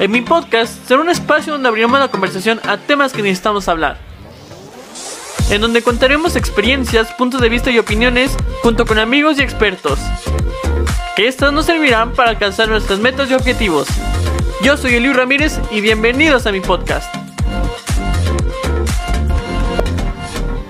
En mi podcast será un espacio donde abriremos la conversación a temas que necesitamos hablar. En donde contaremos experiencias, puntos de vista y opiniones junto con amigos y expertos. Que estas nos servirán para alcanzar nuestras metas y objetivos. Yo soy Eliu Ramírez y bienvenidos a mi podcast.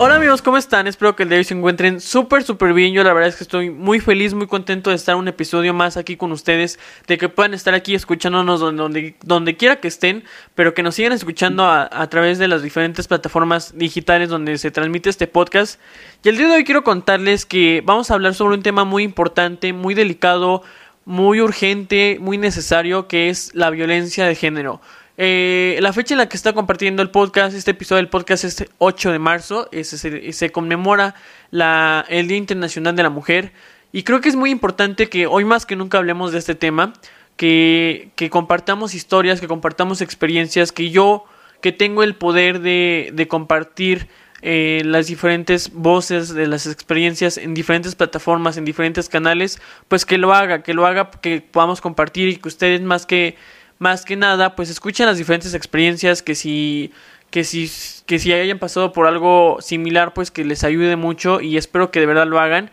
Hola amigos, ¿cómo están? Espero que el día de hoy se encuentren súper, súper bien. Yo la verdad es que estoy muy feliz, muy contento de estar un episodio más aquí con ustedes, de que puedan estar aquí escuchándonos donde, donde, quiera que estén, pero que nos sigan escuchando a, a, través de las diferentes plataformas digitales donde se transmite este podcast. Y el día de hoy quiero contarles que vamos a hablar sobre un tema muy importante, muy delicado, muy urgente, muy necesario, que es la violencia de género. Eh, la fecha en la que está compartiendo el podcast, este episodio del podcast es 8 de marzo, se, se, conmemora la, el Día Internacional de la Mujer. Y creo que es muy importante que hoy más que nunca hablemos de este tema, que, que compartamos historias, que compartamos experiencias, que yo que tengo el poder de, de compartir eh, las diferentes voces de las experiencias en diferentes plataformas, en diferentes canales, pues que lo haga, que lo haga, que podamos compartir y que ustedes más que más que nada, pues escuchen las diferentes experiencias que si que si que si hayan pasado por algo similar, pues que les ayude mucho y espero que de verdad lo hagan.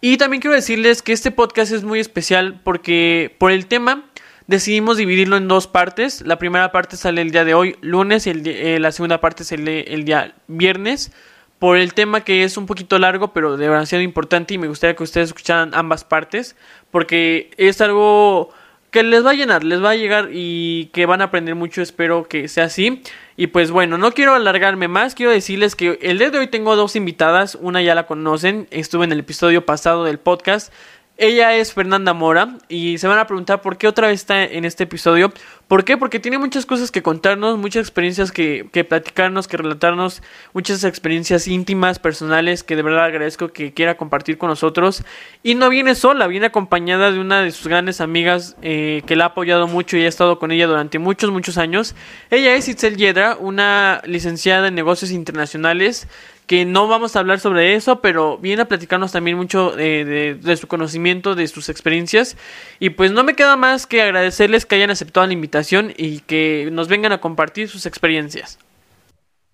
Y también quiero decirles que este podcast es muy especial porque por el tema decidimos dividirlo en dos partes. La primera parte sale el día de hoy, lunes, y eh, la segunda parte sale el día viernes. Por el tema que es un poquito largo, pero de verdad sido importante y me gustaría que ustedes escucharan ambas partes porque es algo que les va a llenar, les va a llegar y que van a aprender mucho, espero que sea así. Y pues bueno, no quiero alargarme más, quiero decirles que el día de hoy tengo dos invitadas, una ya la conocen, estuve en el episodio pasado del podcast, ella es Fernanda Mora y se van a preguntar por qué otra vez está en este episodio. ¿Por qué? Porque tiene muchas cosas que contarnos, muchas experiencias que, que platicarnos, que relatarnos, muchas experiencias íntimas, personales, que de verdad agradezco que quiera compartir con nosotros. Y no viene sola, viene acompañada de una de sus grandes amigas eh, que la ha apoyado mucho y ha estado con ella durante muchos, muchos años. Ella es Itzel Yedra, una licenciada en negocios internacionales que no vamos a hablar sobre eso, pero viene a platicarnos también mucho de, su conocimiento, de sus experiencias. Y pues no me queda más que agradecerles que hayan aceptado la invitación y que nos vengan a compartir sus experiencias.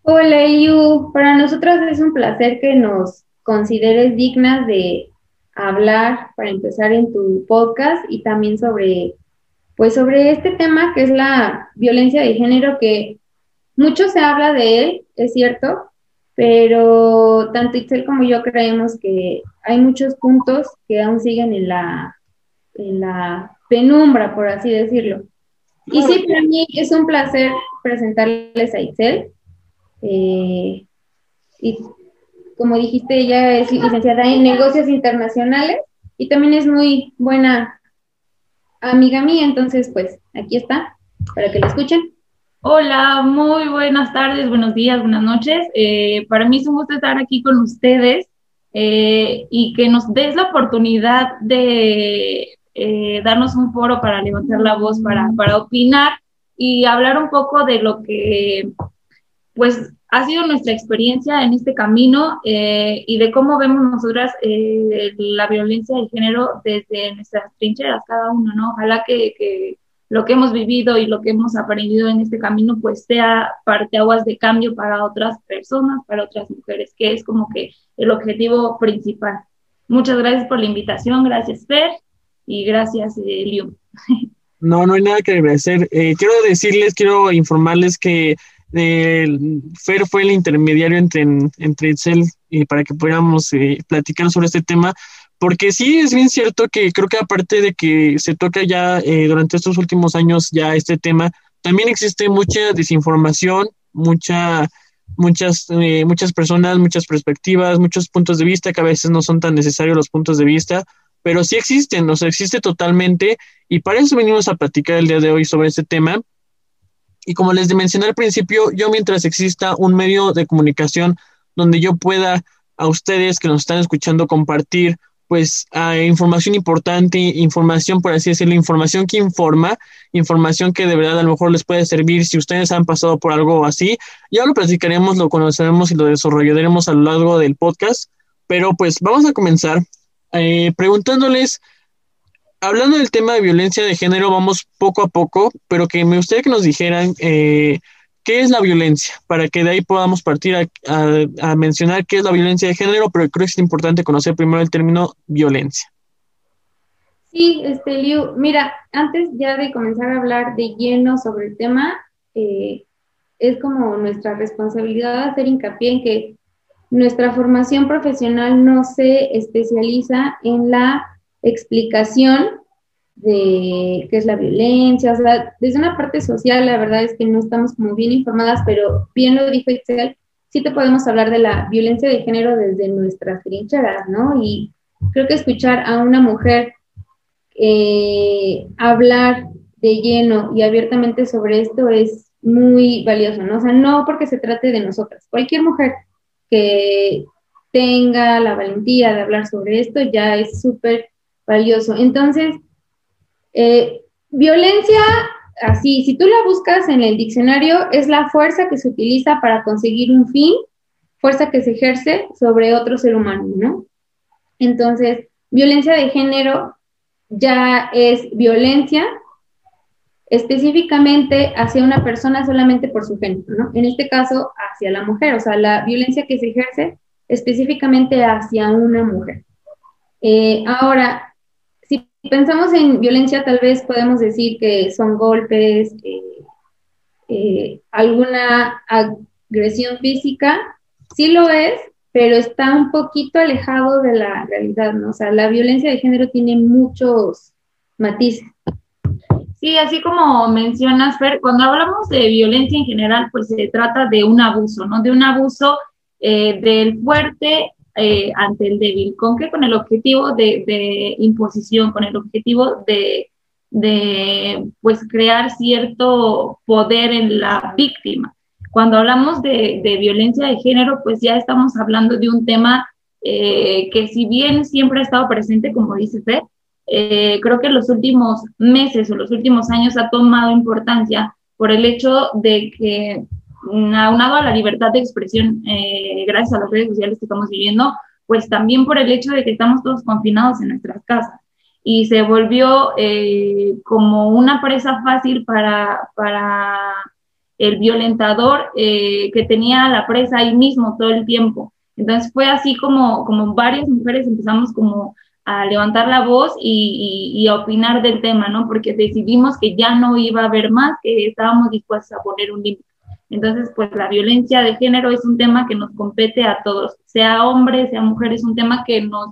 Hola, Yu. Para nosotros es un placer que nos consideres dignas de hablar para empezar en tu podcast y también sobre, pues sobre este tema que es la violencia de género que mucho se habla de él, es cierto, pero tanto Itzel como yo creemos que hay muchos puntos que aún siguen en la, en la penumbra, por así decirlo. Y sí, para mí es un placer presentarles a Itzel. Eh, y como dijiste, ella es licenciada en negocios internacionales y también es muy buena amiga mía, entonces pues aquí está, para que la escuchen. Hola, muy buenas tardes, buenos días, buenas noches. Eh, para mí es un gusto estar aquí con ustedes eh, y que nos des la oportunidad de eh, darnos un foro para levantar la voz, para, para opinar y hablar un poco de lo que pues ha sido nuestra experiencia en este camino y de cómo vemos nosotras la violencia de género desde nuestras trincheras cada uno, ¿no? Ojalá que, que lo que hemos vivido y lo que hemos aprendido en este camino, pues sea parte aguas de cambio para otras personas, para otras mujeres, que es como que el objetivo principal. Muchas gracias por la invitación, gracias Fer y gracias eh, No, no hay nada que agradecer. Eh, quiero decirles, quiero informarles que eh, Fer fue el intermediario entre, entre Excel y para que pudiéramos eh, platicar sobre este tema, porque sí es bien cierto que creo que aparte de que se toca ya eh, durante estos últimos años ya este tema, también existe mucha desinformación, mucha, muchas, eh, muchas personas, muchas perspectivas, muchos puntos de vista que a veces no son tan necesarios los puntos de vista, pero sí existen, o sea, existe totalmente y para eso venimos a platicar el día de hoy sobre este tema. Y como les mencioné al principio, yo mientras exista un medio de comunicación donde yo pueda a ustedes que nos están escuchando compartir pues información importante, información, por así decirlo, información que informa, información que de verdad a lo mejor les puede servir si ustedes han pasado por algo así. Ya lo platicaremos, lo conoceremos y lo desarrollaremos a lo largo del podcast, pero pues vamos a comenzar eh, preguntándoles hablando del tema de violencia de género, vamos poco a poco, pero que me gustaría que nos dijeran eh, qué es la violencia, para que de ahí podamos partir a, mencionar qué es la violencia de género, pero creo que es importante conocer primero el término violencia. Sí, este, Liu, mira, antes ya de comenzar a hablar de lleno sobre el tema, eh, es como nuestra responsabilidad hacer hincapié en que nuestra formación profesional no se especializa en la explicación de qué es la violencia, o sea, desde una parte social, la verdad es que no estamos como bien informadas, pero bien lo dijo Excel, sí te podemos hablar de la violencia de género desde nuestras trincheras, ¿no? Y creo que escuchar a una mujer eh, hablar de lleno y abiertamente sobre esto es muy valioso, ¿no? O sea, no porque se trate de nosotras, cualquier mujer que tenga la valentía de hablar sobre esto ya es súper valioso. Entonces, eh, violencia, así, si tú la buscas en el diccionario, es la fuerza que se utiliza para conseguir un fin, fuerza que se ejerce sobre otro ser humano, ¿no? Entonces, violencia de género ya es violencia específicamente hacia una persona solamente por su género, ¿no? En este caso, hacia la mujer, o sea, la violencia que se ejerce específicamente hacia una mujer. Eh, ahora, pensamos en violencia, tal vez podemos decir que son golpes, eh, eh, alguna agresión física, sí lo es, pero está un poquito alejado de la realidad, ¿no? O sea, la violencia de género tiene muchos matices. Sí, así como mencionas, Fer, cuando hablamos de violencia en general, pues se trata de un abuso, ¿no? De un abuso eh, del fuerte eh, ante el débil. ¿Con qué? Con el objetivo de, imposición, con el objetivo de, pues, crear cierto poder en la víctima. Cuando hablamos de, violencia de género, pues ya estamos hablando de un tema eh, que si bien siempre ha estado presente, como dice Fer, eh, creo que los últimos meses o los últimos años ha tomado importancia por el hecho de que aunado a la libertad de expresión, eh, gracias a las redes sociales que estamos viviendo, pues también por el hecho de que estamos todos confinados en nuestras casas. Y se volvió eh, como una presa fácil para, para el violentador eh, que tenía la presa ahí mismo todo el tiempo. Entonces fue así como, como varias mujeres empezamos como a levantar la voz y, y, a opinar del tema, ¿no? Porque decidimos que ya no iba a haber más, que estábamos dispuestos a poner un límite. Entonces, pues la violencia de género es un tema que nos compete a todos, sea hombre, sea mujer, es un tema que nos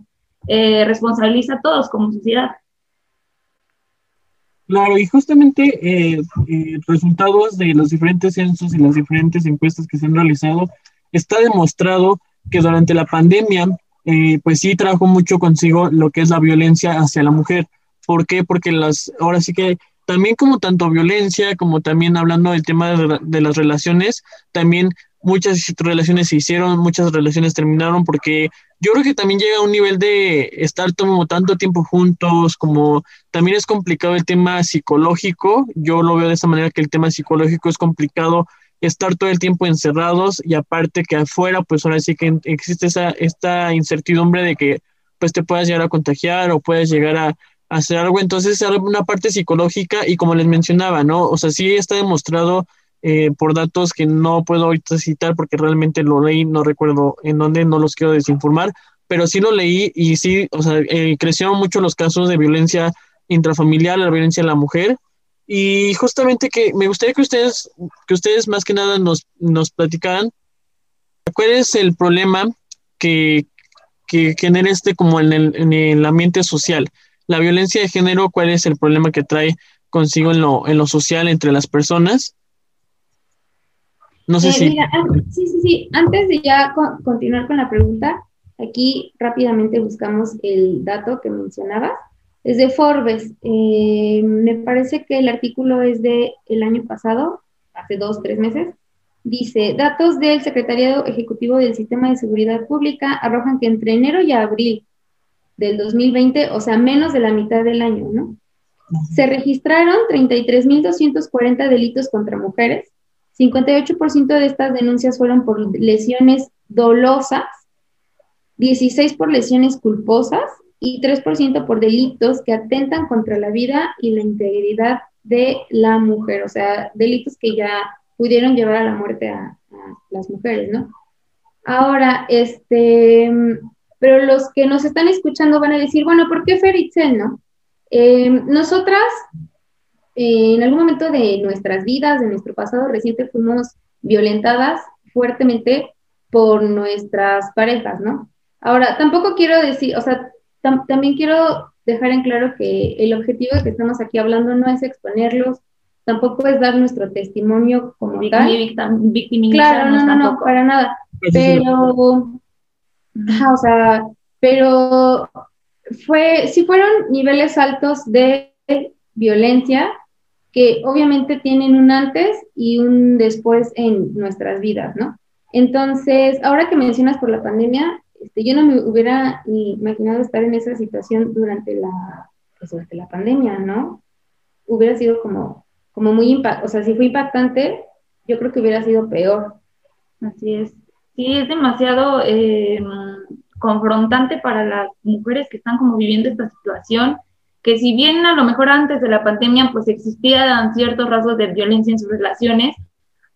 eh, responsabiliza a todos como sociedad. Claro, y justamente eh, eh, resultados de los diferentes censos y las diferentes encuestas que se han realizado, está demostrado que durante la pandemia, pues sí trajo mucho consigo lo que es la violencia hacia la mujer. ¿Por qué? Porque las, ahora sí que también como tanto violencia, como también hablando del tema de, las relaciones, también muchas relaciones se hicieron, muchas relaciones terminaron, porque yo creo que también llega a un nivel de estar como tanto tiempo juntos, como también es complicado el tema psicológico, yo lo veo de esa manera que el tema psicológico es complicado estar todo el tiempo encerrados y aparte que afuera, pues ahora sí que existe esa, esta incertidumbre de que pues te puedas llegar a contagiar o puedes llegar a, hacer algo. Entonces, una parte psicológica y como les mencionaba, ¿no? O sea, sí está demostrado eh, por datos que no puedo ahorita citar porque realmente lo leí, no recuerdo en dónde, no los quiero desinformar, pero sí lo leí y sí, o sea, eh, crecieron mucho los casos de violencia intrafamiliar, la violencia a la mujer. Y justamente que me gustaría que ustedes, que ustedes más que nada nos, nos platicaran cuál es el problema que, que genera este como en el, en el ambiente social la violencia de género, cuál es el problema que trae consigo en lo, en lo social entre las personas. No sé eh, si... sí, sí, sí. Antes de ya continuar con la pregunta, aquí rápidamente buscamos el dato que mencionabas. Es de Forbes. Eh, me parece que el artículo es de el año pasado, hace dos, tres meses. Dice, datos del Secretariado Ejecutivo del Sistema de Seguridad Pública arrojan que entre enero y abril del 2020, o sea, menos de la mitad del año, ¿no? Se registraron 33.240 delitos contra mujeres, 58% de estas denuncias fueron por lesiones dolosas, 16 por lesiones culposas y 3% por delitos que atentan contra la vida y la integridad de la mujer, o sea, delitos que ya pudieron llevar a la muerte a, las mujeres, ¿no? Ahora, este, pero los que nos están escuchando van a decir, bueno, ¿por qué Feritzel, no? Eh, nosotras, eh, en algún momento de nuestras vidas, de nuestro pasado reciente, fuimos violentadas fuertemente por nuestras parejas, ¿no? Ahora, tampoco quiero decir, o sea, también quiero dejar en claro que el objetivo de que estamos aquí hablando no es exponerlos, tampoco es dar nuestro testimonio como tal. Claro, no, no, no, para nada. Pero, o sea, pero fue, sí fueron niveles altos de violencia que obviamente tienen un antes y un después en nuestras vidas, ¿no? Entonces, ahora que mencionas por la pandemia, este, yo no me hubiera imaginado estar en esa situación durante la, pues, durante la pandemia, ¿no? Hubiera sido como, como muy impactante, o sea, si fue impactante, yo creo que hubiera sido peor. Así es. Sí, es demasiado eh, confrontante para las mujeres que están como viviendo esta situación, que si bien a lo mejor antes de la pandemia pues existían ciertos rasgos de violencia en sus relaciones,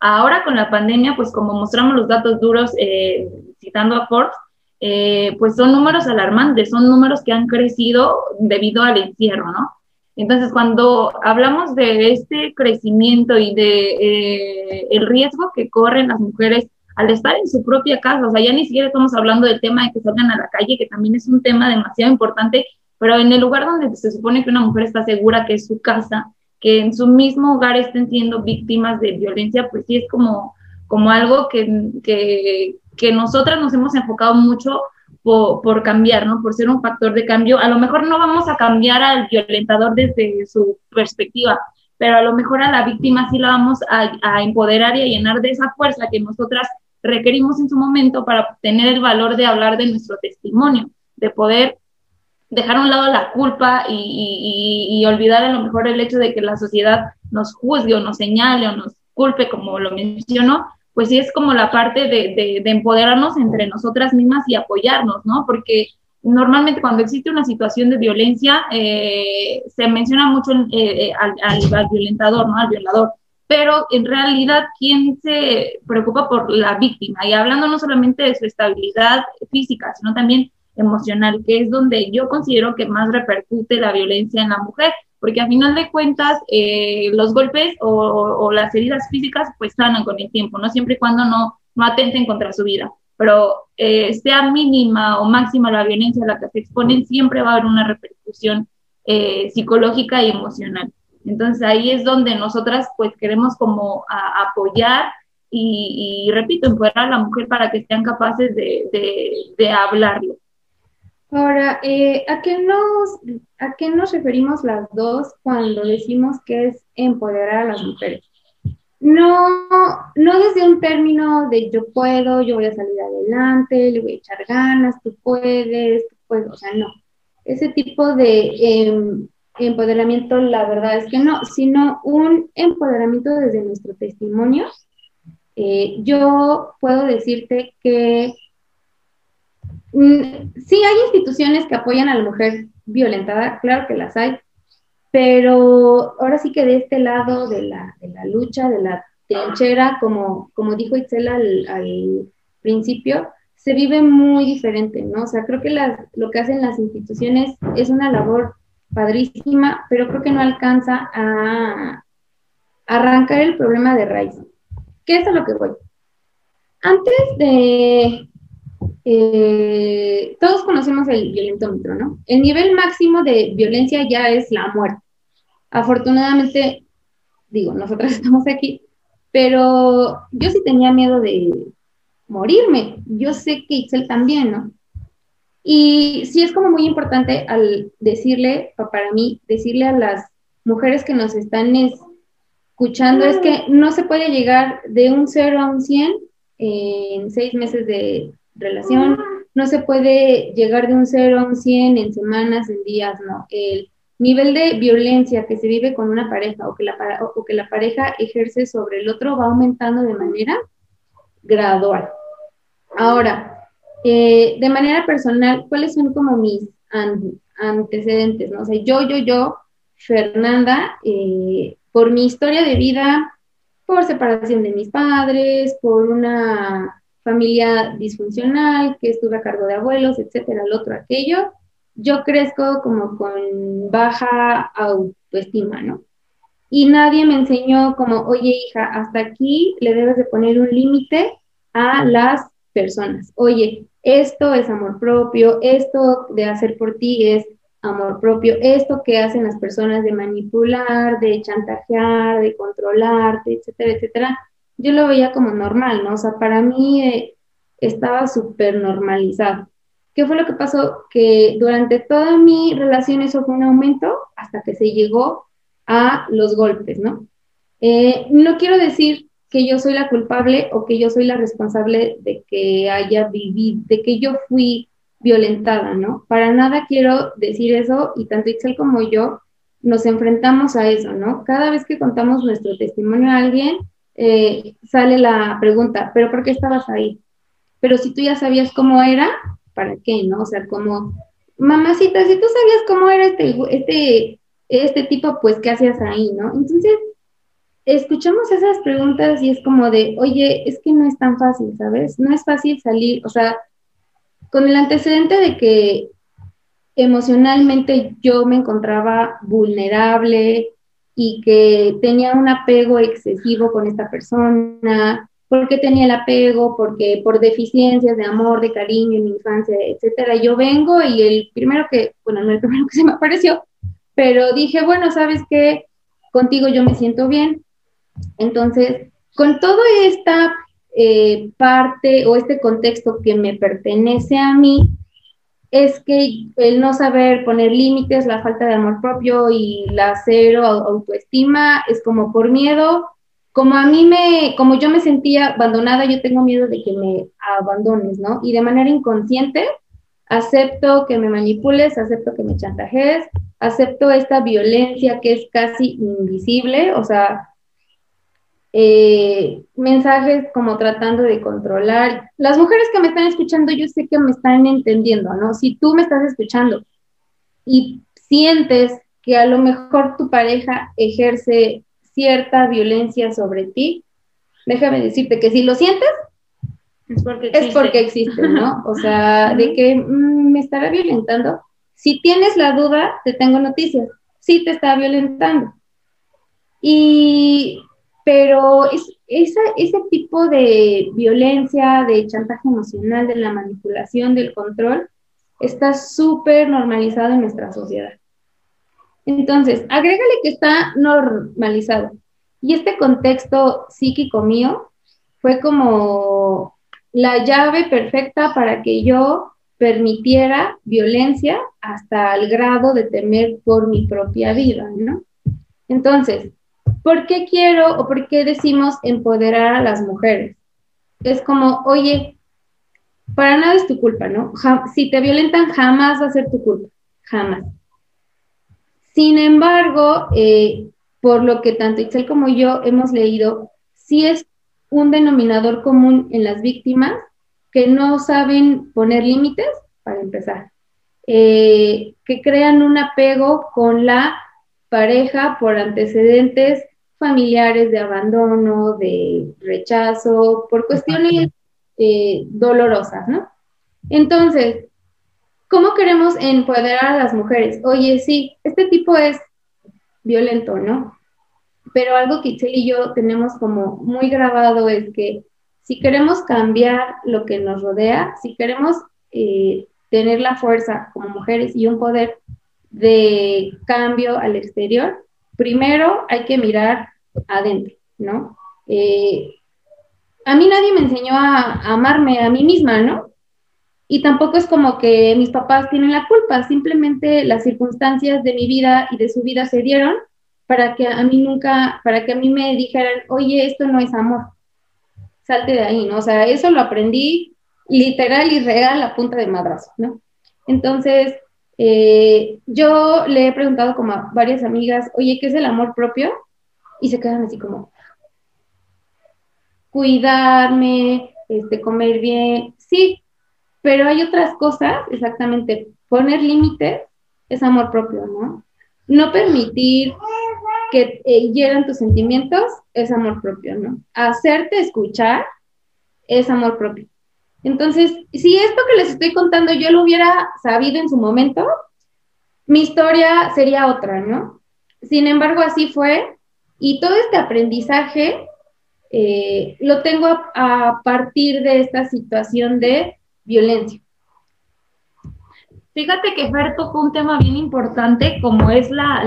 ahora con la pandemia pues como mostramos los datos duros eh, citando a Forbes, eh, pues son números alarmantes, son números que han crecido debido al encierro, ¿no? Entonces, cuando hablamos de este crecimiento y de eh, el riesgo que corren las mujeres al estar en su propia casa, o sea, ya ni siquiera estamos hablando del tema de que salgan a la calle, que también es un tema demasiado importante, pero en el lugar donde se supone que una mujer está segura que es su casa, que en su mismo hogar estén siendo víctimas de violencia, pues sí es como, como algo que, que, que nosotras nos hemos enfocado mucho por, por, cambiar, ¿no? Por ser un factor de cambio. A lo mejor no vamos a cambiar al violentador desde su perspectiva, pero a lo mejor a la víctima sí la vamos a, a empoderar y a llenar de esa fuerza que nosotras requerimos en su momento para tener el valor de hablar de nuestro testimonio, de poder dejar a un lado la culpa y, olvidar a lo mejor el hecho de que la sociedad nos juzgue o nos señale o nos culpe, como lo mencionó, pues sí es como la parte de, empoderarnos entre nosotras mismas y apoyarnos, ¿no? Porque normalmente cuando existe una situación de violencia, eh, se menciona mucho eh, eh, al, al, violentador, ¿no? Al violador pero en realidad, ¿quién se preocupa por la víctima? Y hablando no solamente de su estabilidad física, sino también emocional, que es donde yo considero que más repercute la violencia en la mujer, porque a final de cuentas eh, los golpes o, las heridas físicas pues sanan con el tiempo, no siempre y cuando no, no atenten contra su vida, pero eh, sea mínima o máxima la violencia a la que se exponen, siempre va a haber una repercusión eh, psicológica y emocional. Entonces ahí es donde nosotras pues queremos como apoyar y, repito, empoderar a la mujer para que sean capaces de, hablarlo. Ahora, eh, ¿a, qué nos, ¿a qué nos referimos las dos cuando decimos que es empoderar a las mujeres? No, no desde un término de yo puedo, yo voy a salir adelante, le voy a echar ganas, tú puedes, tú puedes, o sea, no. Ese tipo de em, empoderamiento, la verdad es que no, sino un empoderamiento desde nuestro testimonio. Eh, yo puedo decirte que mm, sí hay instituciones que apoyan a la mujer violentada, claro que las hay, pero ahora sí que de este lado de la, de la lucha, de la trinchera, como, como dijo Itzel al, al, principio, se vive muy diferente, ¿no? O sea, creo que las, lo que hacen las instituciones es una labor padrísima, pero creo que no alcanza a arrancar el problema de raíz. ¿Qué es a lo que voy? Antes de... Eh, todos conocemos el violentómetro, ¿no? El nivel máximo de violencia ya es la muerte. Afortunadamente, digo, nosotras estamos aquí, pero yo sí tenía miedo de morirme. Yo sé que Itzel también, ¿no? Y sí es como muy importante al decirle, para mí, decirle a las mujeres que nos están escuchando, es que no se puede llegar de un 0 a un 100 en seis meses de relación, no se puede llegar de un 0 a un 100 en semanas, en días, no. El nivel de violencia que se vive con una pareja o que la, o que la pareja ejerce sobre el otro va aumentando de manera gradual. Ahora, eh, de manera personal, ¿cuáles son como mis antecedentes, ¿no? O sea, yo, yo, yo, Fernanda, eh, por mi historia de vida, por separación de mis padres, por una familia disfuncional, que estuve a cargo de abuelos, etcétera, el otro, aquello, yo crezco como con baja autoestima, ¿no? Y nadie me enseñó como, oye hija, hasta aquí le debes de poner un límite a las personas. Oye, esto es amor propio, esto de hacer por ti es amor propio, esto que hacen las personas de manipular, de chantajear, de controlarte, etcétera, etcétera, yo lo veía como normal, ¿no? O sea, para mí eh, estaba súper normalizado. ¿Qué fue lo que pasó? Que durante toda mi relación eso fue un aumento hasta que se llegó a los golpes, ¿no? Eh, no quiero decir que yo soy la culpable o que yo soy la responsable de que haya vivido, de que yo fui violentada, ¿no? Para nada quiero decir eso y tanto Itzel como yo nos enfrentamos a eso, ¿no? Cada vez que contamos nuestro testimonio a alguien, eh, sale la pregunta, ¿pero por qué estabas ahí? Pero si tú ya sabías cómo era, ¿para qué, no? O sea, como, mamacita, si tú sabías cómo era este, este, este tipo, pues, ¿qué hacías ahí, no? Entonces, escuchamos esas preguntas y es como de, oye, es que no es tan fácil, ¿sabes? No es fácil salir, o sea, con el antecedente de que emocionalmente yo me encontraba vulnerable y que tenía un apego excesivo con esta persona, porque tenía el apego, porque por deficiencias de amor, de cariño en mi infancia, etcétera. Yo vengo y el primero que, bueno, no el primero que se me apareció, pero dije, bueno, ¿sabes qué? Contigo yo me siento bien. Entonces, con toda esta eh, parte o este contexto que me pertenece a mí es que el no saber poner límites, la falta de amor propio y la cero autoestima es como por miedo, como a mí me, como yo me sentía abandonada, yo tengo miedo de que me abandones, ¿no? Y de manera inconsciente acepto que me manipules, acepto que me chantajees, acepto esta violencia que es casi invisible, o sea, eh, mensajes como tratando de controlar. Las mujeres que me están escuchando, yo sé que me están entendiendo, ¿no? Si tú me estás escuchando y sientes que a lo mejor tu pareja ejerce cierta violencia sobre ti, déjame decirte que si lo sientes, es porque existe, es porque existe ¿no? O sea, de que mm, me estará violentando. Si tienes la duda, te tengo noticias. Sí te está violentando. Y pero es, ese tipo de violencia, de chantaje emocional, de la manipulación, del control, está súper normalizado en nuestra sociedad. Entonces, agrégale que está normalizado. Y este contexto psíquico mío fue como la llave perfecta para que yo permitiera violencia hasta el grado de temer por mi propia vida, ¿no? Entonces, ¿Por qué quiero o por qué decimos empoderar a las mujeres? Es como, oye, para nada es tu culpa, ¿no? si te violentan, jamás va a ser tu culpa, jamás. Sin embargo, eh, por lo que tanto Itzel como yo hemos leído, sí es un denominador común en las víctimas que no saben poner límites, para empezar, eh, que crean un apego con la pareja por antecedentes familiares de abandono, de rechazo, por cuestiones eh, dolorosas, ¿no? Entonces, ¿cómo queremos empoderar a las mujeres? Oye, sí, este tipo es violento, ¿no? Pero algo que Itzel y yo tenemos como muy grabado es que si queremos cambiar lo que nos rodea, si queremos eh, tener la fuerza como mujeres y un poder de cambio al exterior, primero hay que mirar adentro, ¿no? Eh, a mí nadie me enseñó a, amarme a mí misma, ¿no? Y tampoco es como que mis papás tienen la culpa, simplemente las circunstancias de mi vida y de su vida se dieron para que a mí nunca, para que a mí me dijeran, oye, esto no es amor, salte de ahí, ¿no? O sea, eso lo aprendí literal y real a punta de madrazo, ¿no? Entonces, eh, yo le he preguntado como a varias amigas, oye, ¿qué es el amor propio? Y se quedan así como, cuidarme, este, comer bien, sí, pero hay otras cosas, exactamente, poner límites es amor propio, ¿no? No permitir que eh, tus sentimientos es amor propio, ¿no? Hacerte escuchar es amor propio. Entonces, si esto que les estoy contando yo lo hubiera sabido en su momento, mi historia sería otra, ¿no? Sin embargo, así fue. Y todo este aprendizaje eh, lo tengo a, partir de esta situación de violencia. Fíjate que Fer tocó un tema bien importante como es la,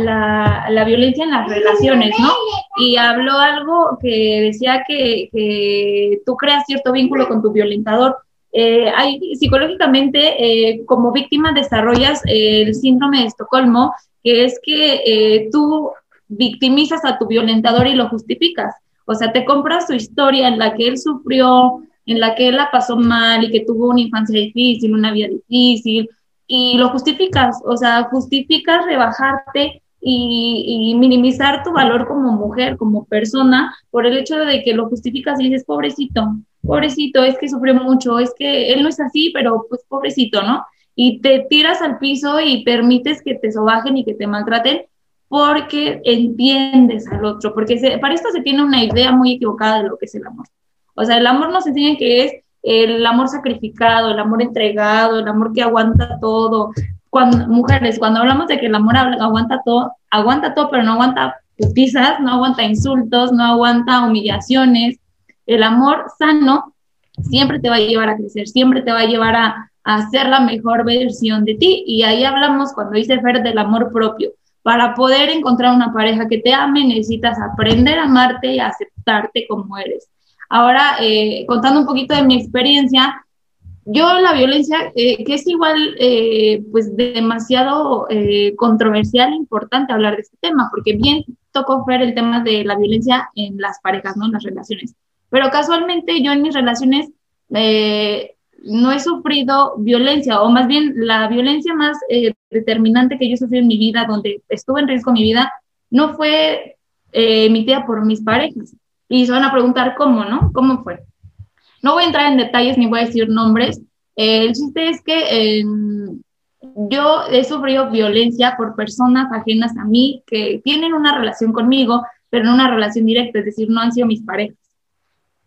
la, violencia en las relaciones, ¿no? Y habló algo que decía que, que tú creas cierto vínculo con tu violentador. Eh, hay, psicológicamente, eh, como víctima desarrollas el síndrome de Estocolmo, que es que eh, tú victimizas a tu violentador y lo justificas. O sea, te compras su historia en la que él sufrió, en la que él la pasó mal y que tuvo una infancia difícil, una vida difícil, y lo justificas. O sea, justificas rebajarte y, minimizar tu valor como mujer, como persona, por el hecho de que lo justificas y dices, pobrecito, pobrecito, es que sufrió mucho, es que él no es así, pero pues pobrecito, ¿no? Y te tiras al piso y permites que te sobajen y que te maltraten porque entiendes al otro, porque para esto se tiene una idea muy equivocada de lo que es el amor. O sea, el amor nos enseña que es el amor sacrificado, el amor entregado, el amor que aguanta todo, cuando, mujeres, cuando hablamos de que el amor aguanta todo, aguanta todo, pero no aguanta putizas, no aguanta insultos, no aguanta humillaciones. El amor sano siempre te va a llevar a crecer, siempre te va a llevar a, a ser la mejor versión de ti. Y ahí hablamos, cuando dice Fer, del amor propio. Para poder encontrar una pareja que te ame, necesitas aprender a amarte y aceptarte como eres. Ahora, eh, contando un poquito de mi experiencia, yo la violencia, eh, que es igual, eh, pues demasiado eh, controversial e importante hablar de este tema, porque bien tocó ver el tema de la violencia en las parejas, ¿no? En las relaciones. Pero casualmente yo en mis relaciones no he sufrido violencia, o más bien la violencia más determinante que yo sufrí en mi vida, donde estuve en riesgo mi vida, no fue emitida por mis parejas. Y se van a preguntar cómo, ¿no? ¿Cómo fue? No voy a entrar en detalles ni voy a decir nombres. el chiste es que em, yo he sufrido violencia por personas ajenas a mí que tienen una relación conmigo, pero no una relación directa, es decir, no han sido mis parejas.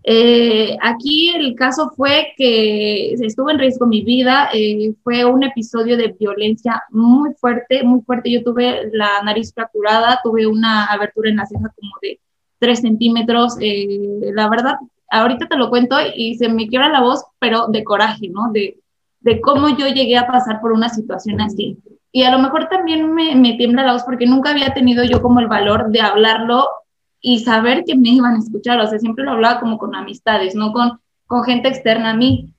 Eh, aquí el caso fue que estuvo en riesgo mi vida, eh, fue un episodio de violencia muy fuerte, muy fuerte. Yo tuve la nariz fracturada, tuve una abertura en la ceja como de 3 centímetros. Eh, la verdad, ahorita te lo cuento y se me quiebra la voz, pero de coraje, ¿no? De, de cómo yo llegué a pasar por una situación así. Y a lo mejor también me, me tiembla la voz porque nunca había tenido yo como el valor de hablarlo y saber que me iban a escuchar. O sea, siempre lo hablaba como con amistades, no con, con gente externa a mí.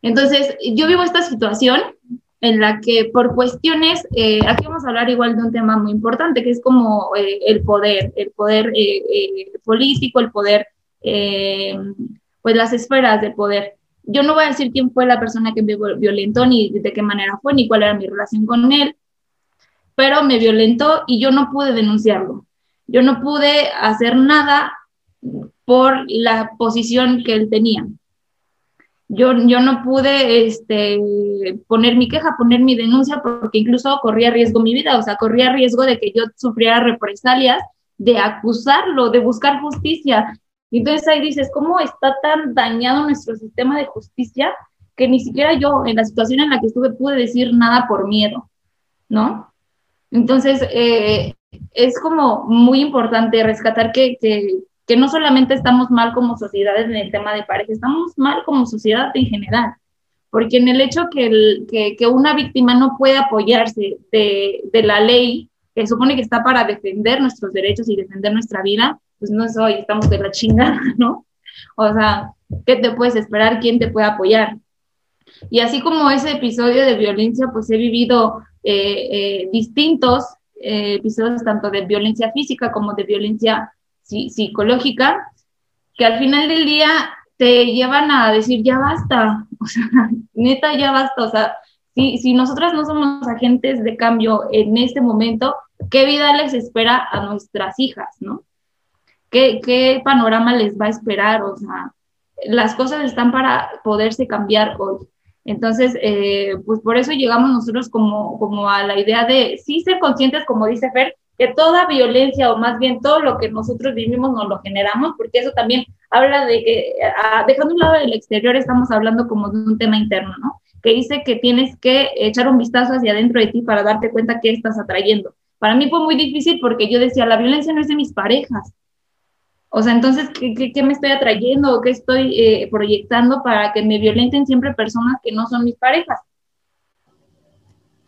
Entonces, yo vivo esta situación en la que por cuestiones, eh, aquí vamos a hablar igual de un tema muy importante, que es como eh, el poder, el poder eh, político, el poder eh, pues las esferas de poder. Yo no voy a decir quién fue la persona que me violentó, ni de qué manera fue, ni cuál era mi relación con él, pero me violentó y yo no pude denunciarlo. Yo no pude hacer nada por la posición que él tenía. Yo, yo no pude este, poner mi queja, poner mi denuncia, porque incluso corría riesgo mi vida, o sea, corría riesgo de que yo sufriera represalias, de acusarlo, de buscar justicia. Entonces ahí dices, ¿cómo está tan dañado nuestro sistema de justicia que ni siquiera yo, en la situación en la que estuve, pude decir nada por miedo, ¿no? Entonces, eh, es como muy importante rescatar que, que, no solamente estamos mal como sociedad en el tema de pareja, estamos mal como sociedad en general, porque en el hecho que, que, que una víctima no puede apoyarse de, de la ley, que supone que está para defender nuestros derechos y defender nuestra vida, pues no es hoy, estamos de la chingada, ¿no? O sea, ¿qué te puedes esperar? ¿Quién te puede apoyar? Y así como ese episodio de violencia, pues he vivido eh, eh, distintos eh, episodios tanto de violencia física como de violencia psicológica, que al final del día te llevan a decir, ya basta, o sea, neta, ya basta, o sea, si, si nosotras no somos agentes de cambio en este momento, ¿qué vida les espera a nuestras hijas, no? ¿Qué, panorama les va a esperar? O sea, las cosas están para poderse cambiar hoy. Entonces, eh, pues por eso llegamos nosotros como, como a la idea de sí ser conscientes, como dice Fer, que toda violencia o más bien todo lo que nosotros vivimos nos lo generamos, porque eso también habla de que, dejando un lado del exterior, estamos hablando como de un tema interno, ¿no? Que dice que tienes que echar un vistazo hacia adentro de ti para darte cuenta qué estás atrayendo. Para mí fue muy difícil porque yo decía, la violencia no es de mis parejas. O sea, entonces, ¿qué, qué, me estoy atrayendo o qué estoy eh, proyectando para que me violenten siempre personas que no son mis parejas?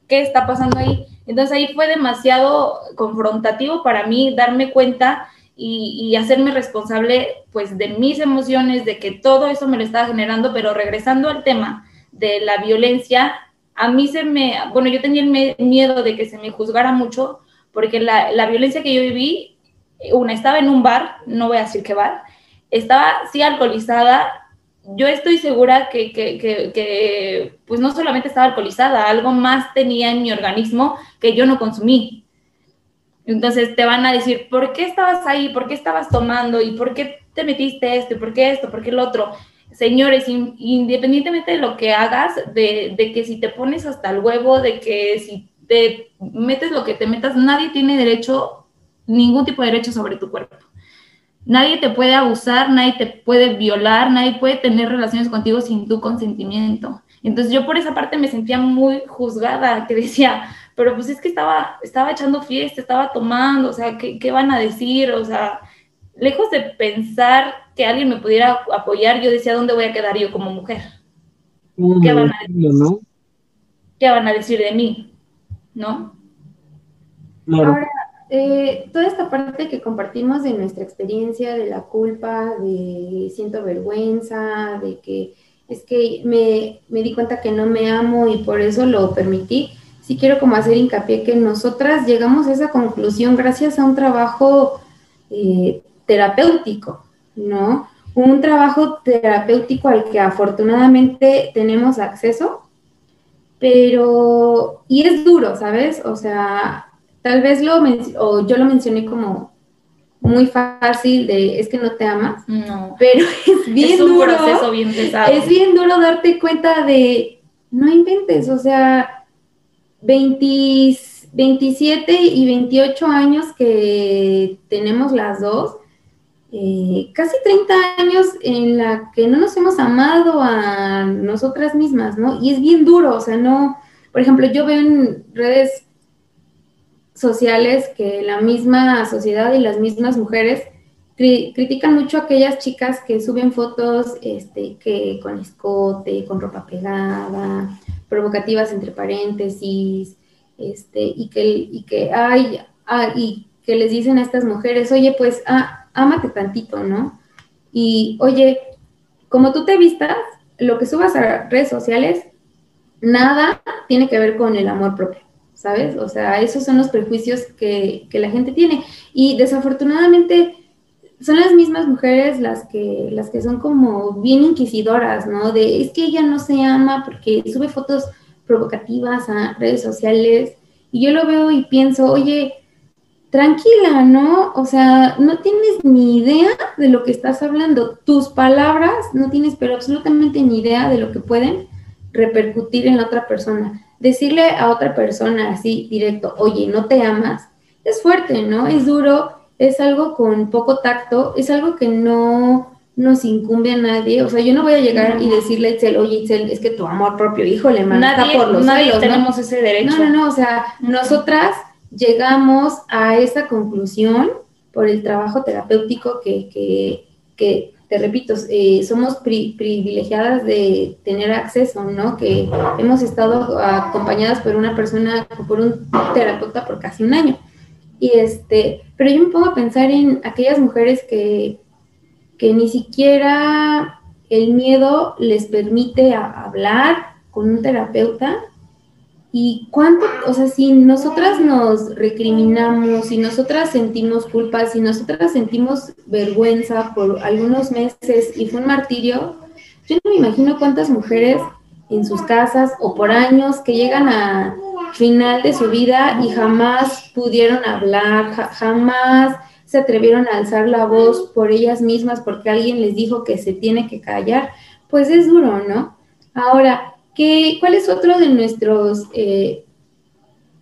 ¿Qué está pasando ahí? Entonces ahí fue demasiado confrontativo para mí darme cuenta y, hacerme responsable pues de mis emociones, de que todo eso me lo estaba generando, pero regresando al tema de la violencia, a mí se me, bueno, yo tenía el miedo de que se me juzgara mucho, porque la, la violencia que yo viví, una, estaba en un bar, no voy a decir qué bar, estaba sí alcoholizada, yo estoy segura que, que, que, pues no solamente estaba alcoholizada, algo más tenía en mi organismo que yo no consumí. Entonces te van a decir, ¿por qué estabas ahí? ¿Por qué estabas tomando? ¿Y por qué te metiste esto? ¿Y por qué esto? ¿Por qué el otro? Señores, independientemente de lo que hagas, de, de que si te pones hasta el huevo, de que si te metes lo que te metas, nadie tiene derecho, ningún tipo de derecho sobre tu cuerpo. Nadie te puede abusar, nadie te puede violar, nadie puede tener relaciones contigo sin tu consentimiento. Entonces yo por esa parte me sentía muy juzgada, que decía, pero pues es que estaba, estaba echando fiesta, estaba tomando, o sea, ¿qué, ¿qué, van a decir? O sea, lejos de pensar que alguien me pudiera apoyar, yo decía, ¿dónde voy a quedar yo como mujer? ¿Qué van a decir? ¿Qué van a decir de mí? ¿No? Ahora, eh, toda esta parte que compartimos de nuestra experiencia, de la culpa, de siento vergüenza, de que es que me, me, di cuenta que no me amo y por eso lo permití, sí quiero como hacer hincapié que nosotras llegamos a esa conclusión gracias a un trabajo eh, terapéutico, ¿no? Un trabajo terapéutico al que afortunadamente tenemos acceso, pero, y es duro, ¿sabes? O sea, Tal vez lo o yo lo mencioné como muy fácil de es que no te amas, no. pero es bien es un duro. Proceso bien pesado. Es bien duro darte cuenta de no inventes, o sea, 27 y 28 años que tenemos las dos, eh, casi 30 años en la que no nos hemos amado a nosotras mismas, ¿no? Y es bien duro, o sea, no, por ejemplo, yo veo en redes sociales que la misma sociedad y las mismas mujeres critican mucho a aquellas chicas que suben fotos este, que con escote, con ropa pegada, provocativas entre paréntesis, este, y que, y que, ay, y que les dicen a estas mujeres, oye, pues, ah, ámate tantito, ¿no? Y, oye, como tú te vistas, lo que subas a redes sociales, nada tiene que ver con el amor propio. ¿Sabes? O sea, esos son los prejuicios que, la gente tiene. Y desafortunadamente son las mismas mujeres las que, las que son como bien inquisidoras, ¿no? De es que ella no se ama porque sube fotos provocativas a redes sociales. Y yo lo veo y pienso, oye, tranquila, ¿no? O sea, no tienes ni idea de lo que estás hablando. Tus palabras no tienes pero absolutamente ni idea de lo que pueden repercutir en la otra persona decirle a otra persona así directo, oye, no te amas, es fuerte, ¿no? Es duro, es algo con poco tacto, es algo que no nos incumbe a nadie. O sea, yo no voy a llegar y decirle a Itzel, oye, Itzel, es que tu amor propio, híjole, man, nadie, por los nadie tenemos ese derecho. No, no, no, o sea, nosotras llegamos a esa conclusión por el trabajo terapéutico que, que, que te repito, eh, somos privilegiadas de tener acceso, ¿no? Que hemos estado acompañadas por una persona, por un terapeuta por casi un año. Y este, pero yo me pongo a pensar en aquellas mujeres que, que ni siquiera el miedo les permite hablar con un terapeuta ¿Y cuánto, o sea, si nosotras nos recriminamos, si nosotras sentimos culpa, si nosotras sentimos vergüenza por algunos meses y fue un martirio, yo no me imagino cuántas mujeres en sus casas o por años que llegan a final de su vida y jamás pudieron hablar, jamás se atrevieron a alzar la voz por ellas mismas porque alguien les dijo que se tiene que callar, pues es duro, ¿no? Ahora, ¿qué, ¿cuál es otro de nuestros eh,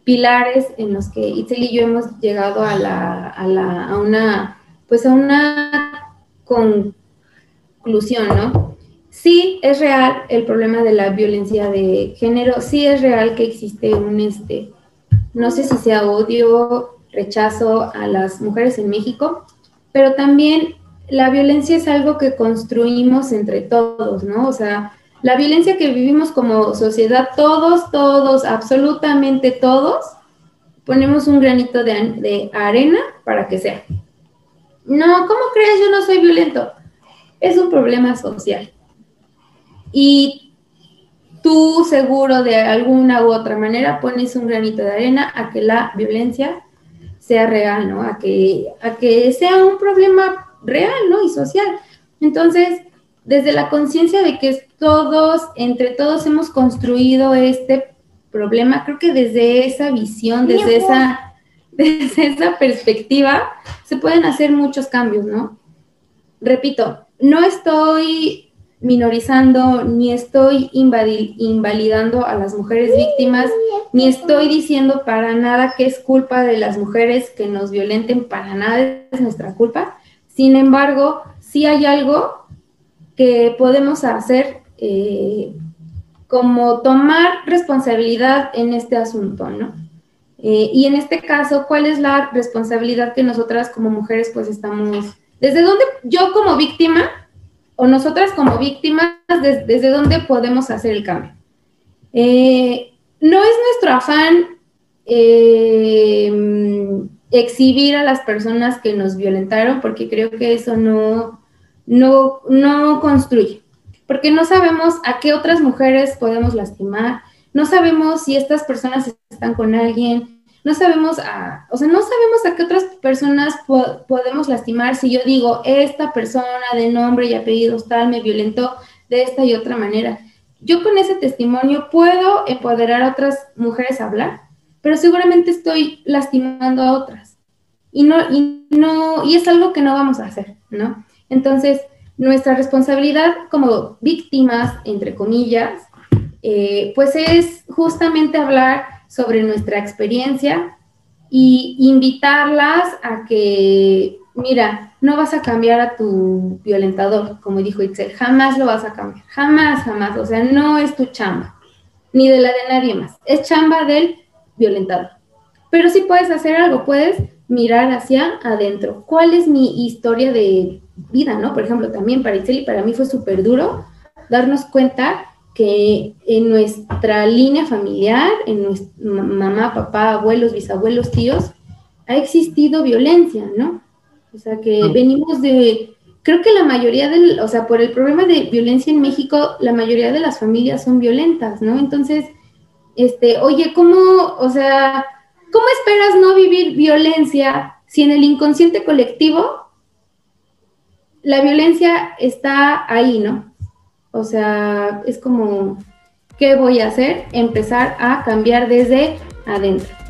pilares en los que Itzel y yo hemos llegado a, a una, pues a una conclusión, ¿no? Sí es real el problema de la violencia de género, sí es real que existe un, este, no sé si sea odio, rechazo a las mujeres en México, pero también la violencia es algo que construimos entre todos, ¿no? O sea, la violencia que vivimos como sociedad, todos, todos, absolutamente todos, ponemos un granito de, arena para que sea. No, ¿cómo crees? Yo no soy violento. Es un problema social. Y tú seguro de alguna u otra manera pones un granito de arena a que la violencia sea real, ¿no? A que, a que sea un problema real, ¿no? Y social. Entonces, desde la conciencia de que todos, entre todos hemos construido este problema, creo que desde esa visión, desde esa, desde esa perspectiva, se pueden hacer muchos cambios, ¿no? Repito, no estoy minorizando, ni estoy invalidando a las mujeres víctimas, ni estoy diciendo para nada que es culpa de las mujeres que nos violenten, para nada es nuestra culpa. Sin embargo, sí hay algo que podemos hacer eh, como tomar responsabilidad en este asunto, ¿no? Eh, y en este caso, ¿cuál es la responsabilidad que nosotras como mujeres pues estamos, desde dónde yo como víctima o nosotras como víctimas, desde dónde podemos hacer el cambio? Eh, no es nuestro afán exhibir a las personas que nos violentaron, porque creo que eso no, no, no construye, porque no sabemos a qué otras mujeres podemos lastimar, no sabemos si estas personas están con alguien, no sabemos a, o sea, no sabemos a qué otras personas podemos lastimar si yo digo, esta persona de nombre y apellidos tal me violentó de esta y otra manera. Yo con ese testimonio puedo empoderar a otras mujeres a hablar, pero seguramente estoy lastimando a otras. Y no, y no, y es algo que no vamos a hacer, ¿no? Entonces, nuestra responsabilidad como víctimas, entre comillas, eh, pues es justamente hablar sobre nuestra experiencia y invitarlas a que, mira, no vas a cambiar a tu violentador, como dijo Itzel, jamás lo vas a cambiar, jamás, jamás, o sea, no es tu chamba, ni de la de nadie más, es chamba del violentador. Pero sí puedes hacer algo, puedes mirar hacia adentro. ¿Cuál es mi historia de vida, no? Por ejemplo, también para Itzel y para mí fue súper duro darnos cuenta que en nuestra línea familiar, en nuestra mamá, papá, abuelos, bisabuelos, tíos, ha existido violencia, ¿no? O sea, que venimos de, creo que la mayoría del, o sea, por el problema de violencia en México, la mayoría de las familias son violentas, ¿no? Entonces, este, oye, ¿cómo, o sea, cómo esperas no vivir violencia si en el inconsciente colectivo la violencia está ahí, ¿no? O sea, es como, ¿qué voy a hacer? Empezar a cambiar desde adentro.